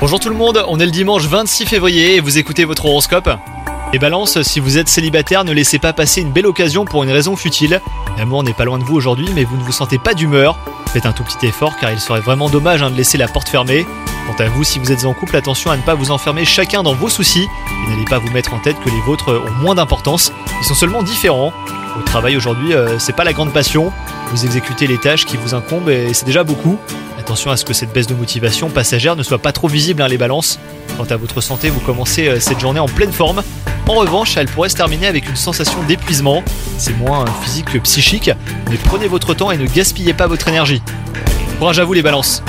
Bonjour tout le monde, on est le dimanche 26 février et vous écoutez votre horoscope. Les balances, si vous êtes célibataire, ne laissez pas passer une belle occasion pour une raison futile. L'amour n'est pas loin de vous aujourd'hui, mais vous ne vous sentez pas d'humeur. Faites un tout petit effort car il serait vraiment dommage hein, de laisser la porte fermée. Quant à vous, si vous êtes en couple, attention à ne pas vous enfermer chacun dans vos soucis et n'allez pas vous mettre en tête que les vôtres ont moins d'importance. Ils sont seulement différents. Au travail aujourd'hui, euh, c'est pas la grande passion. Vous exécutez les tâches qui vous incombent et c'est déjà beaucoup. Attention à ce que cette baisse de motivation passagère ne soit pas trop visible, hein, les balances. Quant à votre santé, vous commencez euh, cette journée en pleine forme. En revanche, elle pourrait se terminer avec une sensation d'épuisement. C'est moins physique que psychique, mais prenez votre temps et ne gaspillez pas votre énergie. Courage à vous les balances